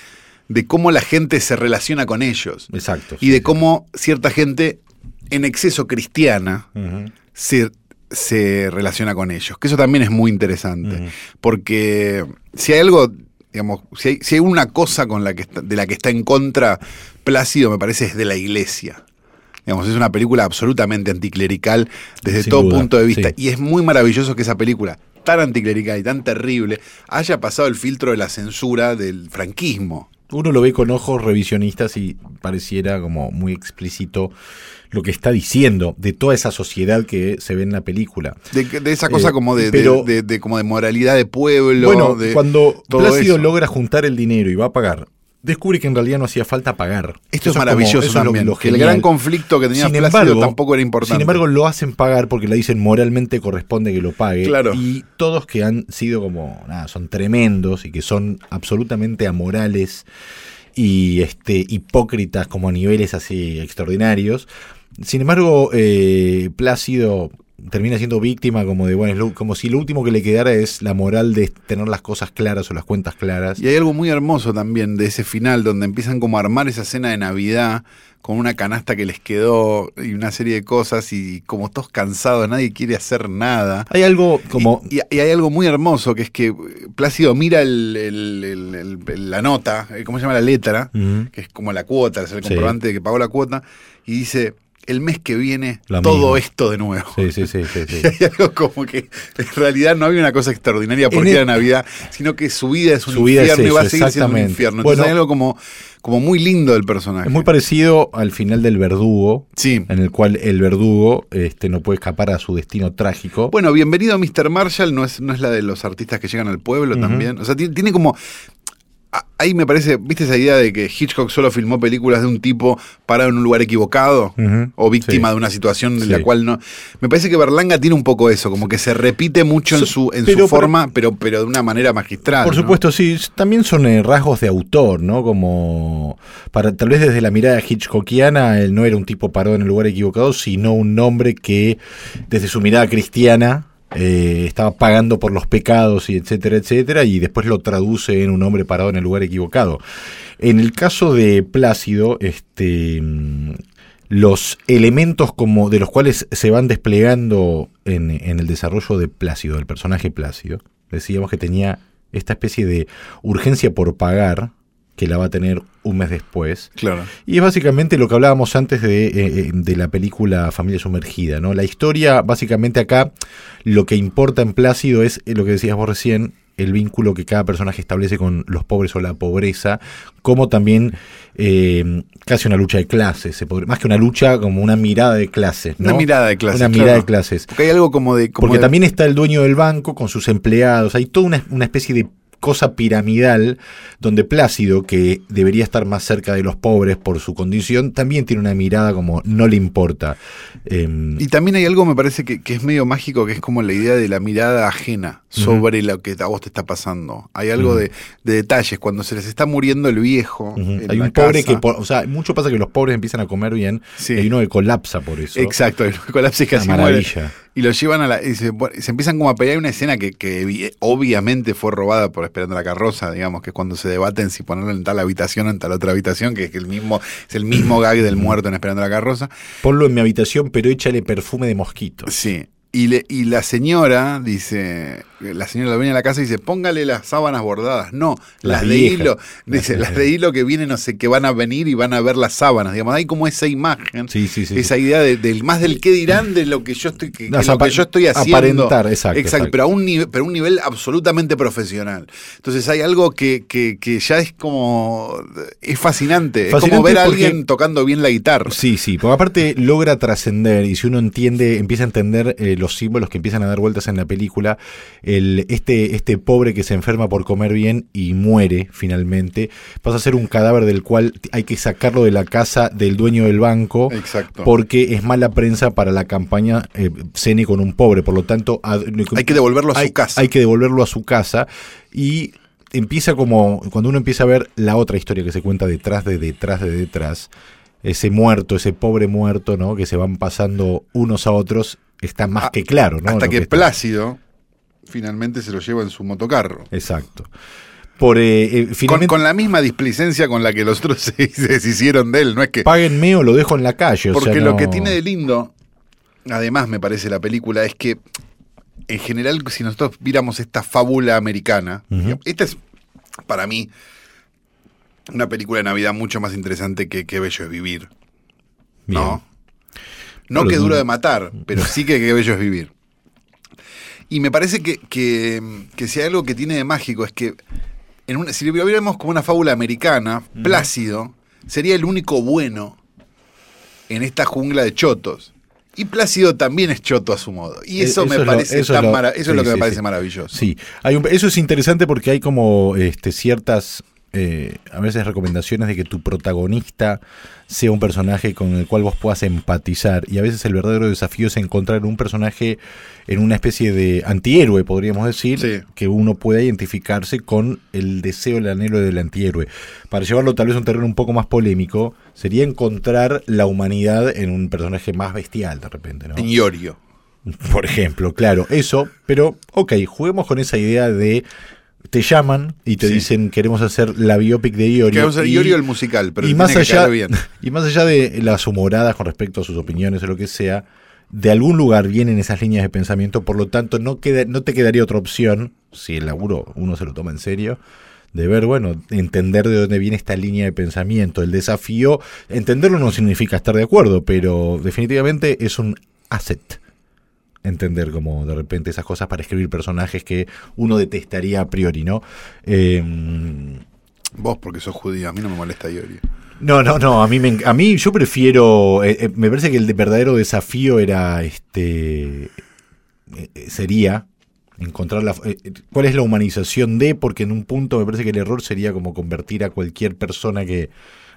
de cómo la gente se relaciona con ellos. Exacto. Y de cómo cierta gente en exceso cristiana se, se relaciona con ellos. Que eso también es muy interesante. Porque si hay algo, digamos, si hay, si hay una cosa con la que está- de la que está en contra Plácido, me parece, es de la iglesia. Digamos, es una película absolutamente anticlerical desde Sin todo duda, punto de vista. sí. Y es muy maravilloso que esa película, tan anticlerical y tan terrible, haya pasado el filtro de la censura del franquismo. Uno lo ve con ojos revisionistas y pareciera como muy explícito lo que está diciendo de toda esa sociedad que se ve en la película. De, de esa cosa Eh, como de, de- pero- de- de- como de moralidad de pueblo. bueno, cuando todo Plácido eso. logra juntar el dinero y va a pagar, descubre que en realidad no hacía falta pagar. Esto Eso es como- maravilloso eso es lo- también. lo el gran conflicto que tenía Sin Plácido embargo, tampoco era importante. Sin embargo, lo hacen pagar porque le dicen moralmente corresponde que lo pague. Claro. Y todos que han sido como, nada, son tremendos y que son absolutamente amorales y este hipócritas como a niveles así extraordinarios. Sin embargo, eh, Plácido termina siendo víctima como de, bueno, es lo- como si lo último que le quedara es la moral de tener las cosas claras o las cuentas claras. Y hay algo muy hermoso también de ese final, donde empiezan como a armar esa cena de Navidad con una canasta que les quedó y una serie de cosas y como todos cansados, nadie quiere hacer nada. Hay algo como... Y, y hay algo muy hermoso que es que Plácido mira el- la nota, eh, ¿cómo se llama la letra? Que es como la cuota, es el Sí. comprobante de que pagó la cuota, y dice, el mes que viene, Lo todo mismo. esto de nuevo. Sí, sí, sí, sí, sí. Y hay algo como que en realidad no había una cosa extraordinaria porque En el- era Navidad, sino que su vida es un Su es infierno y va a seguir siendo un infierno. Entonces Bueno, hay algo como, como muy lindo del personaje. Es muy parecido al final del verdugo, Sí. en el cual el verdugo este, no puede escapar a su destino trágico. Bueno, bienvenido Mr. Marshall, no es, no es la de los artistas que llegan al pueblo también. O sea, tiene, tiene como. Ahí me parece, ¿viste esa idea de que Hitchcock solo filmó películas de un tipo parado en un lugar equivocado? O víctima sí. de una situación en la Sí. cual no. Me parece que Berlanga tiene un poco eso, como que se repite mucho en su, en pero- su forma, pero, pero de una manera magistral. Por ¿no? supuesto, sí, también son eh, rasgos de autor, ¿no? Como para tal vez desde la mirada hitchcockiana, él no era un tipo parado en el lugar equivocado, sino un hombre que desde su mirada cristiana eh, estaba pagando por los pecados y etcétera, etcétera, y después lo traduce en un hombre parado en el lugar equivocado. En el caso de Plácido, este mm, los elementos como de los cuales se van desplegando en, en el desarrollo de Plácido, del personaje Plácido, decíamos que tenía esta especie de urgencia por pagar, que la va a tener un mes después. Claro. Y es básicamente lo que hablábamos antes de, eh, eh, de la película Familia Sumergida, ¿no? La historia, básicamente acá, lo que importa en Plácido es eh, lo que decías vos recién, el vínculo que cada personaje establece con los pobres o la pobreza, como también eh, casi una lucha de clases, se podría- más que una lucha, como una mirada de clases. ¿no? Una mirada de clases. Una claro. mirada de clases. Porque hay algo como de. como Porque de- también está el dueño del banco con sus empleados, hay toda una, una especie de cosa piramidal donde Plácido, que debería estar más cerca de los pobres por su condición, también tiene una mirada como no le importa. Em, Y también hay algo, me parece, que, que es medio mágico, que es como la idea de la mirada ajena sobre lo que a vos te está pasando. Hay algo de, de detalles. Cuando se les está muriendo el viejo. en Hay la un pobre que, por- o sea, mucho pasa que los pobres empiezan a comer bien Sí. y hay uno que colapsa por eso. Exacto, el colapso es Una casi muere. Y lo llevan a la. Y se, se empiezan como a pelear una escena que, que obviamente fue robada por Esperando la Carroza, digamos, que es cuando se debaten si ponerlo en tal habitación o en tal otra habitación, que es el mismo, es el mismo gag del muerto en Esperando la Carroza. Ponlo en mi habitación, pero échale perfume de mosquitos. Sí. Y, le, y la señora dice, la señora la viene a la casa y dice, póngale las sábanas bordadas. No, Las las, de viejas. hilo. Dice, las de hilo que vienen, no sé, que van a venir y van a ver las sábanas. Digamos, hay como esa imagen, Sí, sí, sí. esa idea de, del más del qué dirán de lo que yo estoy, que, No, lo que yo estoy haciendo. aparentar, exacto, exacto. pero a un nivel, pero a un nivel absolutamente profesional. Entonces hay algo que, que, que ya es como es fascinante. es como ver a porque- alguien tocando bien la guitarra. Sí, sí, porque aparte logra trascender y si uno entiende, empieza a entender eh, los símbolos que empiezan a dar vueltas en la película, el, este, este pobre que se enferma por comer bien y muere finalmente, pasa a ser un cadáver del cual hay que sacarlo de la casa del dueño del banco Exacto. porque es mala prensa para la campaña eh, Cene con un pobre, por lo tanto ad- hay que devolverlo a hay, su casa. hay que devolverlo a su casa y empieza como cuando uno empieza a ver la otra historia que se cuenta detrás de detrás de detrás ese muerto ese pobre muerto no que se van pasando unos a otros está más Ah, que claro no Hasta que, está- Plácido finalmente se lo lleva en su motocarro. exacto por eh, eh, Con, finalmente con la misma displicencia con la que los otros se, se deshicieron de él, no es que. páguenme o lo dejo en la calle o Porque lo que tiene de lindo, además me parece la película, es que en general, si nosotros viéramos esta fábula americana, esta es para mí una película de Navidad mucho más interesante que Qué Bello es Vivir. Bien. ¿No? No que duro de matar, pero sí que Qué Bello es Vivir. Y me parece que, que, que si hay algo que tiene de mágico es que en una, si lo viéramos como una fábula americana, Plácido sería el único bueno en esta jungla de chotos. Y Plácido también es choto a su modo. Y Eh, eso, eso me es lo- parece eso es tan lo- mara- eso sí, es lo que sí, me parece sí. maravilloso. Sí, hay un- eso es interesante porque hay como este, ciertas, eh, a veces recomendaciones de que tu protagonista sea un personaje con el cual vos puedas empatizar y a veces el verdadero desafío es encontrar un personaje en una especie de antihéroe, podríamos decir, Sí. que uno pueda identificarse con el deseo, el anhelo del antihéroe. Para llevarlo tal vez a un terreno un poco más polémico, sería encontrar la humanidad en un personaje más bestial de repente, ¿no? En Iorio. Por ejemplo, claro, eso, pero ok, juguemos con esa idea de te llaman y te Sí. dicen queremos hacer la biopic de Iorio. Que vamos a hacer Iorio el musical, pero y más allá bien. y más allá de las humoradas con respecto a sus opiniones o lo que sea, de algún lugar vienen esas líneas de pensamiento, por lo tanto no queda, no te quedaría otra opción, si el laburo uno se lo toma en serio, de ver, bueno, entender de dónde viene esta línea de pensamiento. El desafío, entenderlo no significa estar de acuerdo, pero definitivamente es un asset entender como de repente esas cosas para escribir personajes que uno detestaría a priori, ¿no? Eh, Vos, porque sos judío, a mí no me molesta Iorio. no, no, no, a mí, me, a mí yo prefiero, eh, eh, me parece que el de- verdadero desafío era, este, eh, sería encontrar la, cuál es la humanización de, porque en un punto me parece que el error sería como convertir a cualquier persona que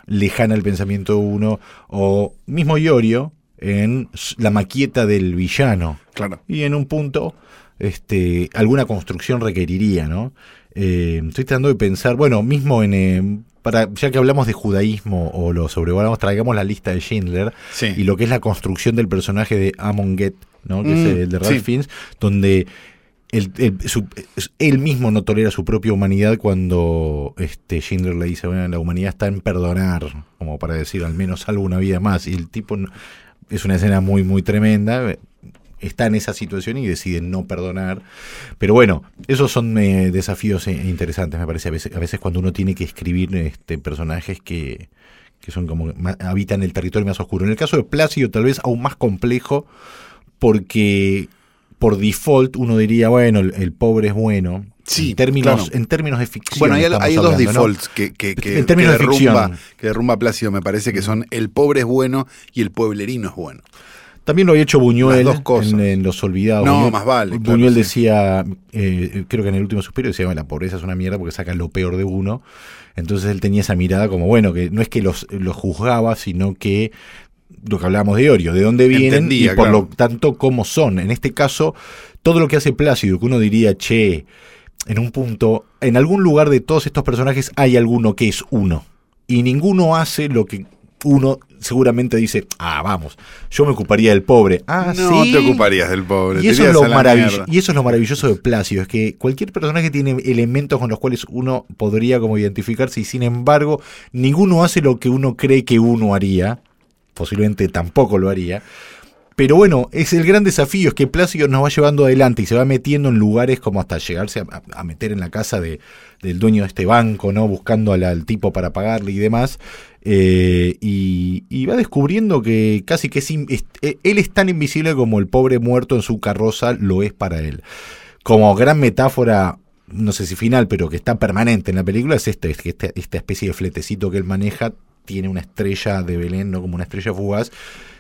lejana el pensamiento de uno, o mismo Iorio, en la maqueta del villano. Claro. Y en un punto, este, alguna construcción requeriría, ¿no? Eh, estoy tratando de pensar, bueno, mismo en, eh, para, ya que hablamos de judaísmo o lo sobrevolamos, traigamos la lista de Schindler Sí. y lo que es la construcción del personaje de Amon Get, ¿no? Que Mm, es el de Ralph sí. Fiennes, donde él, él- su- él mismo no tolera su propia humanidad cuando este Schindler le dice, bueno, la humanidad está en perdonar, como para decir, al menos salvo una vida más. Y el tipo no- es una escena muy, muy tremenda. Está en esa situación y decide no perdonar. Pero bueno, esos son eh, desafíos eh, interesantes, me parece. A veces, a veces cuando uno tiene que escribir este, personajes que, que son como habitan el territorio más oscuro. En el caso de Plácido, tal vez aún más complejo, porque por default uno diría, bueno, el pobre es bueno, Sí, en términos, claro. en términos de ficción. Bueno, hay, dos hablando, ¿no? defaults que, que, que, En que de derrumba, ficción. que derrumba Plácido, me parece que son el pobre es bueno y el pueblerino es bueno. También lo había hecho Buñuel Las dos cosas. En, en Los Olvidados. No, Buñuel, más vale, claro, Buñuel sí. decía, eh, creo que en el último suspiro decía, bueno, la pobreza es una mierda porque saca lo peor de uno. Entonces él tenía esa mirada como, bueno, que no es que los, los juzgaba, sino que lo que hablábamos de Orio, de dónde vienen Entendía, y por claro. lo tanto cómo son. En este caso, todo lo que hace Plácido, que uno diría, che, en un punto, en algún lugar de todos estos personajes hay alguno que es uno. Y ninguno hace lo que uno seguramente dice, ah, vamos, yo me ocuparía del pobre. Ah, no sí. te ocuparías del pobre. Y es lo eso es lo maravilloso de Plácido, es que cualquier personaje tiene elementos con los cuales uno podría como identificarse y sin embargo ninguno hace lo que uno cree que uno haría, posiblemente tampoco lo haría. Pero bueno, es el gran desafío, es que Plácido nos va llevando adelante y se va metiendo en lugares como hasta llegarse a, meter en la casa de, del dueño de este banco, ¿no? Buscando al, al tipo para pagarle y demás. Eh, y, va descubriendo que casi que es, eh, él es tan invisible como el pobre muerto en su carroza lo es para él. Como gran metáfora, no sé si final, pero que está permanente en la película, es este, es que esta, esta especie de fletecito que él maneja tiene una estrella de Belén, no como una estrella fugaz,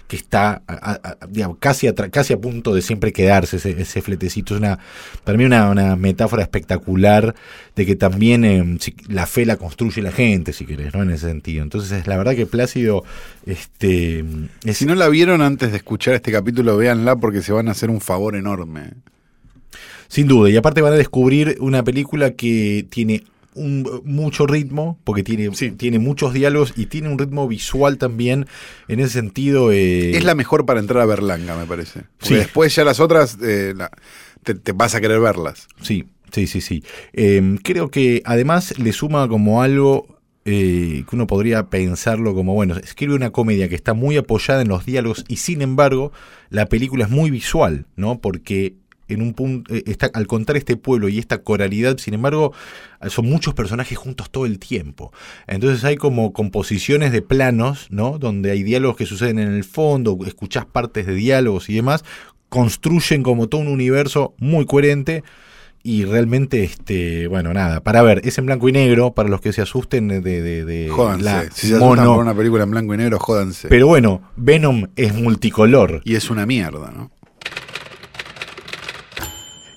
que está a- a- a- digamos, casi, a, casi a punto de siempre quedarse ese, ese fletecito. Es una, para mí una, una metáfora espectacular de que también eh, la fe la construye la gente, si querés, ¿no? En ese sentido. Entonces, la verdad que Plácido, este, es, Si no la vieron antes de escuchar este capítulo, véanla porque se van a hacer un favor enorme. Sin duda, y aparte van a descubrir una película que tiene un, mucho ritmo, porque tiene, Sí. tiene muchos diálogos y tiene un ritmo visual también. En ese sentido, eh, Es la mejor para entrar a Berlanga, me parece. Porque Sí. después ya las otras eh, la- te, te vas a querer verlas. Sí, sí, sí, sí. Eh, creo que además le suma como algo eh, que uno podría pensarlo como, bueno, escribe una comedia que está muy apoyada en los diálogos y sin embargo la película es muy visual, ¿no? Porque en un punto, eh, está, al contar este pueblo y esta coralidad, sin embargo, son muchos personajes juntos todo el tiempo. Entonces hay como composiciones de planos, ¿no? Donde hay diálogos que suceden en el fondo, escuchás partes de diálogos y demás, construyen como todo un universo muy coherente y realmente, este, bueno, nada, para ver, es en blanco y negro, para los que se asusten de, de, de Jódanse. la si se asustan mono. por una película en blanco y negro, jódanse. Pero bueno, Venom es multicolor. y es una mierda, ¿no?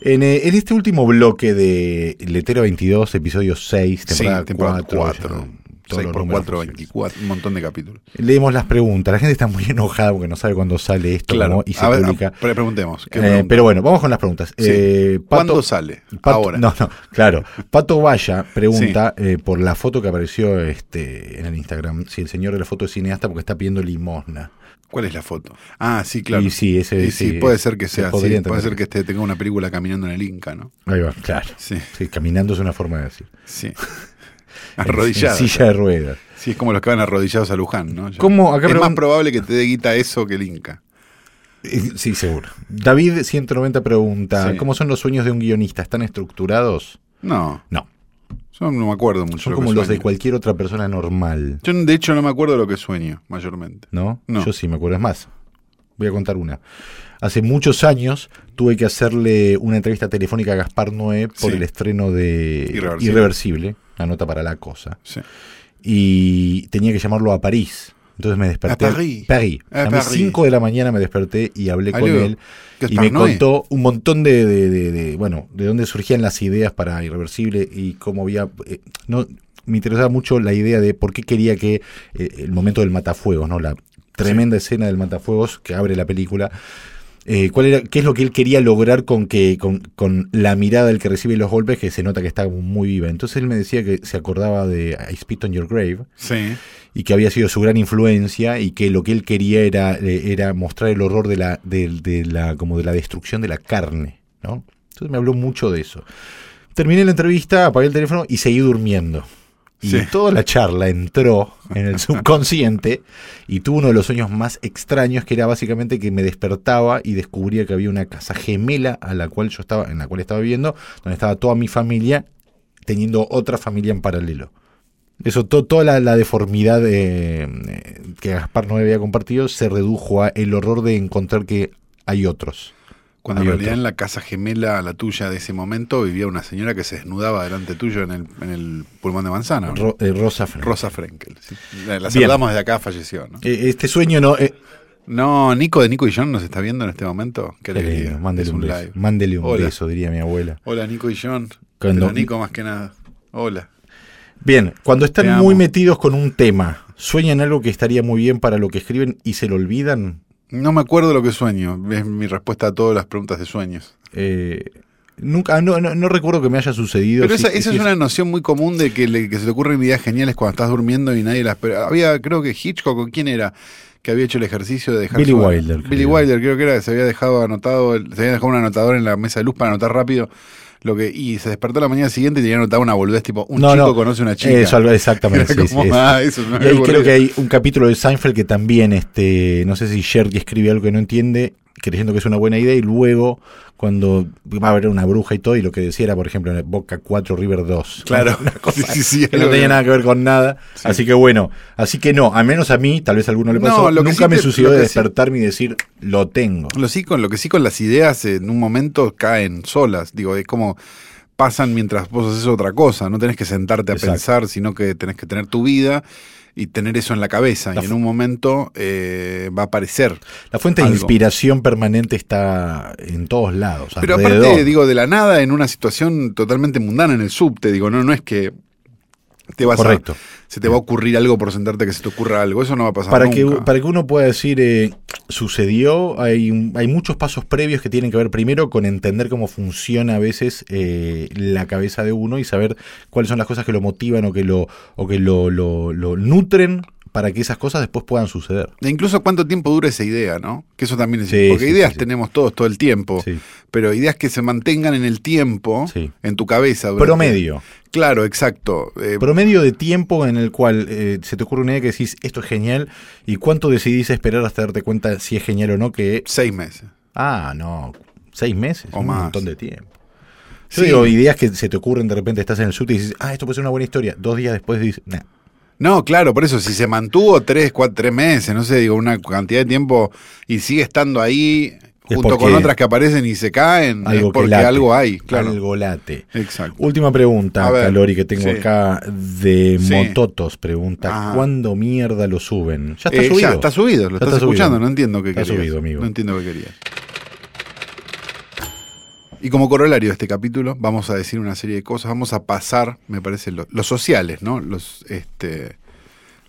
En, eh, en este último bloque de Letero 22, episodio 6, temporada, sí, temporada 4, 4. Ya, todos 6 los por números 4, posibles. 24, un montón de capítulos. Leemos las preguntas. La gente está muy enojada porque no sabe cuándo sale esto cómo- y se a ver, publica. pre- preguntemos. ¿qué Eh, pero bueno, vamos con las preguntas. Sí. Eh, Pato- ¿Cuándo sale? Pato- Ahora. No, no, claro. Pato Vaya pregunta eh, por la foto que apareció este, en el Instagram, si el señor de la foto es cineasta porque está pidiendo limosna. ¿Cuál es la foto? Ah, sí, claro. Y sí, ese Y sí, sí, puede ser que se sea así. Puede ser que este tenga una película caminando en el Inca, ¿no? Ahí va, claro. Sí, Sí, caminando es una forma de decir. sí. Arrodillado. En silla de ruedas. Sí, es como los que van arrodillados a Luján, ¿no? ¿Cómo? Acá es más probable que te dé guita eso que el Inca. Eh, Sí, seguro. David 190 pregunta, Sí. ¿cómo son los sueños de un guionista? ¿Están estructurados? No, No, yo no me acuerdo mucho. son lo que como los de cualquier otra persona normal, Yo, de hecho, no me acuerdo lo que sueño, mayormente. ¿no? No. Yo sí me acuerdo. Es más, voy a contar una. Hace muchos años tuve que hacerle una entrevista telefónica a Gaspar Noé por Sí. el estreno de Irreversible. Irreversible, la nota para la cosa. Sí. Y tenía que llamarlo a París. Entonces me desperté. A París. París. A A las París. 5 de la mañana me desperté y hablé con él. Y me contó un montón de, de- de- de, bueno, de dónde surgían las ideas para Irreversible y cómo había... eh, no, me interesaba mucho la idea de por qué quería que eh, el momento del matafuegos, ¿no? La tremenda escena del matafuegos que abre la película. Eh, ¿cuál era, ¿Qué es lo que él quería lograr con, que, con, con la mirada del que recibe los golpes, que se nota que está muy viva? Entonces él me decía que se acordaba de I Spit on Your Grave, Sí. y que había sido su gran influencia y que lo que él quería era, eh, era mostrar el horror de la, de, de la, como de la destrucción de la carne, ¿no? Entonces me habló mucho de eso. Terminé la entrevista, apagué el teléfono y seguí durmiendo. Y Sí. toda la charla entró en el subconsciente y tuve uno de los sueños más extraños que era básicamente que me despertaba y descubría que había una casa gemela a la cual yo estaba, en la cual estaba viviendo, donde estaba toda mi familia teniendo otra familia en paralelo. Eso, to- toda la, la deformidad eh, eh, que Gaspar no había compartido se redujo a el horror de encontrar que hay otros. Cuando en realidad otro. en la casa gemela a la tuya de ese momento vivía una señora que se desnudaba delante tuyo en el, en el pulmón de manzana. eh, Rosa Fran- Rosa Frenkel. sí. La, saludamos desde acá, falleció. ¿no? Eh, Este sueño no. eh, No, Nico de Nico y John nos está viendo en este momento. Qué alegría. mándele un, beso. live. Mándele un Hola. beso, diría mi abuela. Hola Nico y John. Cuando- Pero Nico más que nada. Hola. Bien, cuando están muy metidos con un tema, sueñan algo que estaría muy bien para lo que escriben y se lo olvidan. No me acuerdo lo que sueño. Es mi respuesta a todas las preguntas de sueños. Eh, nunca, no, no, no recuerdo que me haya sucedido. Pero esa, esa es una noción muy común de que, le- que se te ocurren ideas geniales cuando estás durmiendo y nadie las... Pero había, creo que Hitchcock, ¿o quién era? Que había hecho el ejercicio de dejar... Billy su- Wilder, Billy creo. Wilder, creo que era, que se había dejado anotado, se había dejado un anotador en la mesa de luz para anotar rápido lo que... Y se despertó la mañana siguiente y tenía anotado una boludez tipo, un No, chico no. conoce una chica. Eso, exactamente. Sí, como, sí, ah, eso no Y ahí creo que hay un capítulo de Seinfeld que también, este, no sé si Sherry escribe algo que no entiende, creyendo que es una buena idea, y luego, cuando va a haber una bruja y todo, y lo que decía era, por ejemplo, en Boca 4 River 2. Claro. Una cosa Sí, sí, sí, que no tenía nada que ver con nada. Sí. Así que bueno, así que no, al menos a mí, tal vez a alguno le No, pasó, lo que nunca me sucedió de despertarme y decir, lo tengo. Lo, sí, con, lo que sí con las ideas en un momento caen solas. Digo, es como pasan mientras vos haces otra cosa. No tenés que sentarte a Exacto. pensar, sino que tenés que tener tu vida y tener eso en la cabeza. La y en un momento eh, va a aparecer. La fuente de inspiración permanente está en todos lados. Pero alrededor. aparte, digo, de la nada, en una situación totalmente mundana en el subte, digo, no, no es que te vas a- Correcto. se te va a ocurrir algo por sentarte que se te ocurra algo. Eso no va a pasar para que, nunca. para que uno pueda decir eh, sucedió, hay, hay muchos pasos previos que tienen que ver primero con entender cómo funciona a veces eh, la cabeza de uno y saber cuáles son las cosas que lo motivan o que lo, o que lo, lo- lo nutren para que esas cosas después puedan suceder. E incluso cuánto tiempo dura esa idea, ¿no? Que eso también es Sí, porque sí, ideas sí, tenemos todos todo el tiempo, pero ideas que se mantengan en el tiempo, Sí. en tu cabeza. durante- Promedio. Claro, exacto. Eh, Promedio de tiempo en el cual eh, se te ocurre una idea que decís esto es genial y cuánto decidís esperar hasta darte cuenta si es genial o no que seis meses. Ah, no, seis meses, O un más. montón de tiempo. Yo Sí. digo, ideas que se te ocurren de repente, estás en el subte y dices, ah, esto puede ser una buena historia. Dos días después dices, nah. No, claro, por eso, si se mantuvo tres, cuatro, tres meses, no sé, digo, una cantidad de tiempo y sigue estando ahí junto con otras que aparecen y se caen, algo es que porque late, algo hay, claro. Algo late. Exacto. Última pregunta, ver, Calori, que tengo sí. acá de Sí. Mototos. Pregunta, Ajá. ¿cuándo mierda lo suben? Ya está Eh, subido. Ya está subido, lo Ya estás está subido. escuchando, no entiendo qué Está querías. subido, amigo. No entiendo qué querías. Y como corolario de este capítulo, vamos a decir una serie de cosas, vamos a pasar, me parece, lo- los sociales, ¿no? Los, este,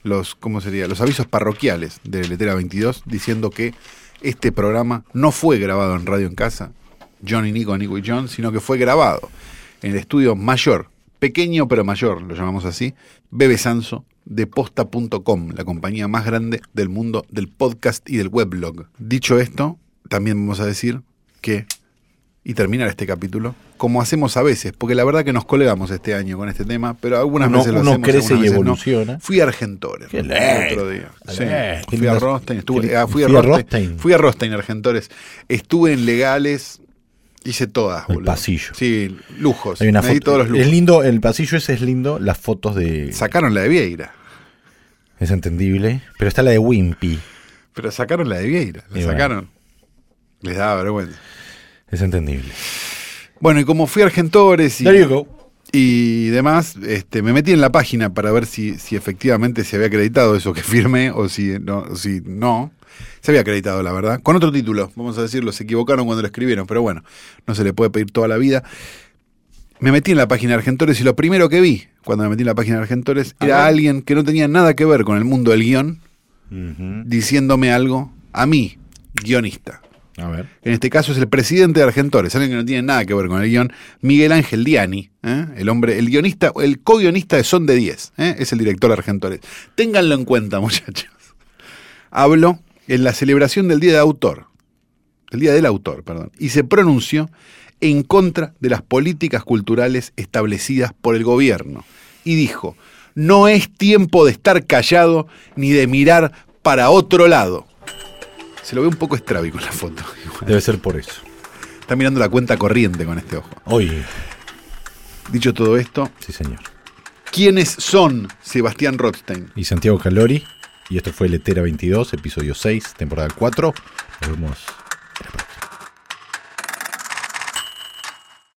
los, ¿cómo sería? Los avisos parroquiales de Letera 22, diciendo que este programa no fue grabado en Radio en Casa, John y Nico, Nico y John, sino que fue grabado en el estudio mayor, pequeño pero mayor, lo llamamos así, Bebe Sanso, de posta.com, la compañía más grande del mundo del podcast y del weblog. Dicho esto, también vamos a decir que, y terminar este capítulo, como hacemos a veces, porque la verdad que nos colgamos este año con este tema, pero algunas Uno- veces lo uno hacemos, crece y no. evoluciona. Fui a Argentores Qué el otro día. Sí. Fui a Rostein, estuve, ah, fui a fui a Rostein, Rostein. fui a Rostein, Argentores. Estuve en legales, hice todas, El boludo. pasillo. Sí, lujos. Hay una foto. todos los lujos. Es lindo, el pasillo ese es lindo, las fotos de... Sacaron la de Vieira. Es entendible, pero está la de Wimpy. Pero sacaron la de Vieira. La Y bueno. sacaron. Les daba vergüenza. Es entendible. Bueno, y como fui a Argentores y, demás, este, me metí en la página para ver si, si efectivamente se había acreditado eso que firmé o si no, o si no. Se había acreditado, la verdad. Con otro título, vamos a decirlo, se equivocaron cuando lo escribieron, pero bueno, no se le puede pedir toda la vida. Me metí en la página de Argentores y lo primero que vi cuando me metí en la página de Argentores A era ver. alguien que no tenía nada que ver con el mundo del guion, diciéndome algo a mí, guionista. En este caso es el presidente de Argentores, alguien que no tiene nada que ver con el guion, Miguel Ángel Diani, ¿eh? el hombre, el guionista, el co-guionista de Son de 10, ¿eh? es el director de Argentores. Ténganlo en cuenta, muchachos. Habló en la celebración del Día de Autor, el Día del Autor, perdón, y se pronunció en contra de las políticas culturales establecidas por el gobierno. Y dijo, no es tiempo de estar callado ni de mirar para otro lado. Se lo ve un poco estrábico en la foto. Debe ser por eso. Está mirando la cuenta corriente con este ojo. Oye, Dicho todo esto, sí señor. ¿quiénes son Sebastián Rothstein? Y Santiago Calori. Y esto fue Letera 22, episodio 6, temporada 4. Nos vemos